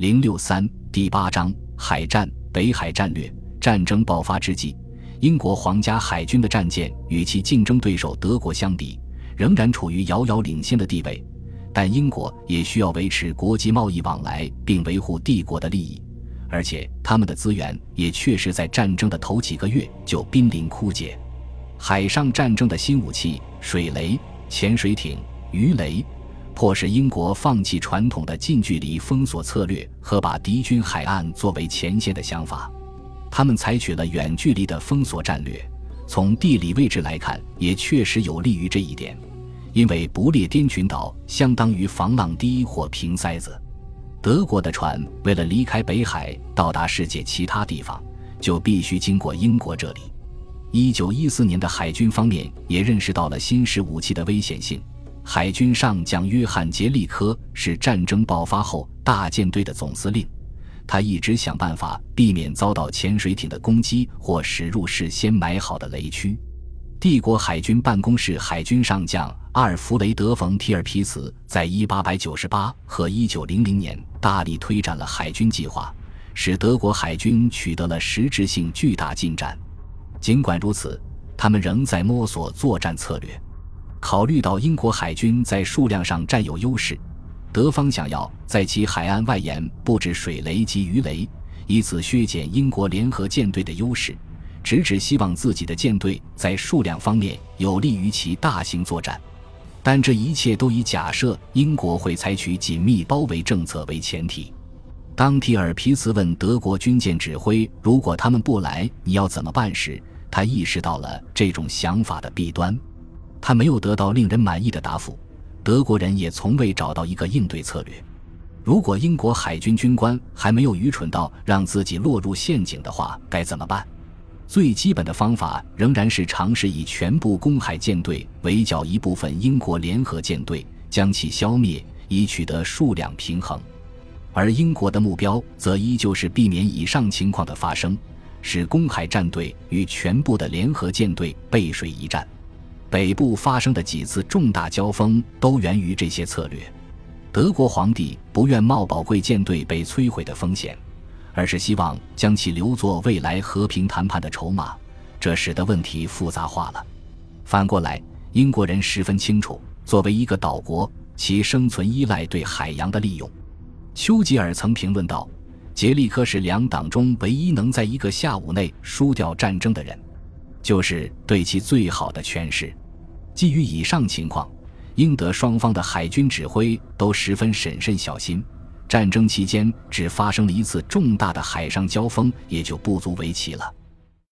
零六三第八章海战北海战略战争爆发之际，英国皇家海军的战舰与其竞争对手德国相比，仍然处于遥遥领先的地位。但英国也需要维持国际贸易往来，并维护帝国的利益，而且他们的资源也确实在战争的头几个月就濒临枯竭。海上战争的新武器——水雷、潜水艇、鱼雷。迫使英国放弃传统的近距离封锁策略和把敌军海岸作为前线的想法，他们采取了远距离的封锁战略。从地理位置来看，也确实有利于这一点，因为不列颠群岛相当于防浪堤或平塞子。德国的船为了离开北海到达世界其他地方，就必须经过英国这里。一九一四年的海军方面也认识到了新式武器的危险性。海军上将约翰·杰利科是战争爆发后大舰队的总司令，他一直想办法避免遭到潜水艇的攻击或驶入事先埋好的雷区。帝国海军办公室海军上将阿尔弗雷德·冯·提尔皮茨在1898和1900年大力推展了海军计划，使德国海军取得了实质性巨大进展。尽管如此，他们仍在摸索作战策略。考虑到英国海军在数量上占有优势，德方想要在其海岸外沿布置水雷及鱼雷，以此削减英国联合舰队的优势，直指希望自己的舰队在数量方面有利于其大型作战。但这一切都以假设英国会采取紧密包围政策为前提。当提尔皮茨问德国军舰指挥：“如果他们不来，你要怎么办？”时，他意识到了这种想法的弊端。他没有得到令人满意的答复，德国人也从未找到一个应对策略。如果英国海军军官还没有愚蠢到让自己落入陷阱的话，该怎么办？最基本的方法仍然是尝试以全部公海舰队围剿一部分英国联合舰队，将其消灭，以取得数量平衡。而英国的目标则依旧是避免以上情况的发生，使公海战队与全部的联合舰队背水一战。北部发生的几次重大交锋都源于这些策略。德国皇帝不愿冒宝贵舰队被摧毁的风险，而是希望将其留作未来和平谈判的筹码，这使得问题复杂化了。反过来，英国人十分清楚，作为一个岛国，其生存依赖对海洋的利用。丘吉尔曾评论道：“杰利科是两党中唯一能在一个下午内输掉战争的人。”就是对其最好的诠释。基于以上情况，英德双方的海军指挥都十分审慎小心。战争期间只发生了一次重大的海上交锋，也就不足为奇了。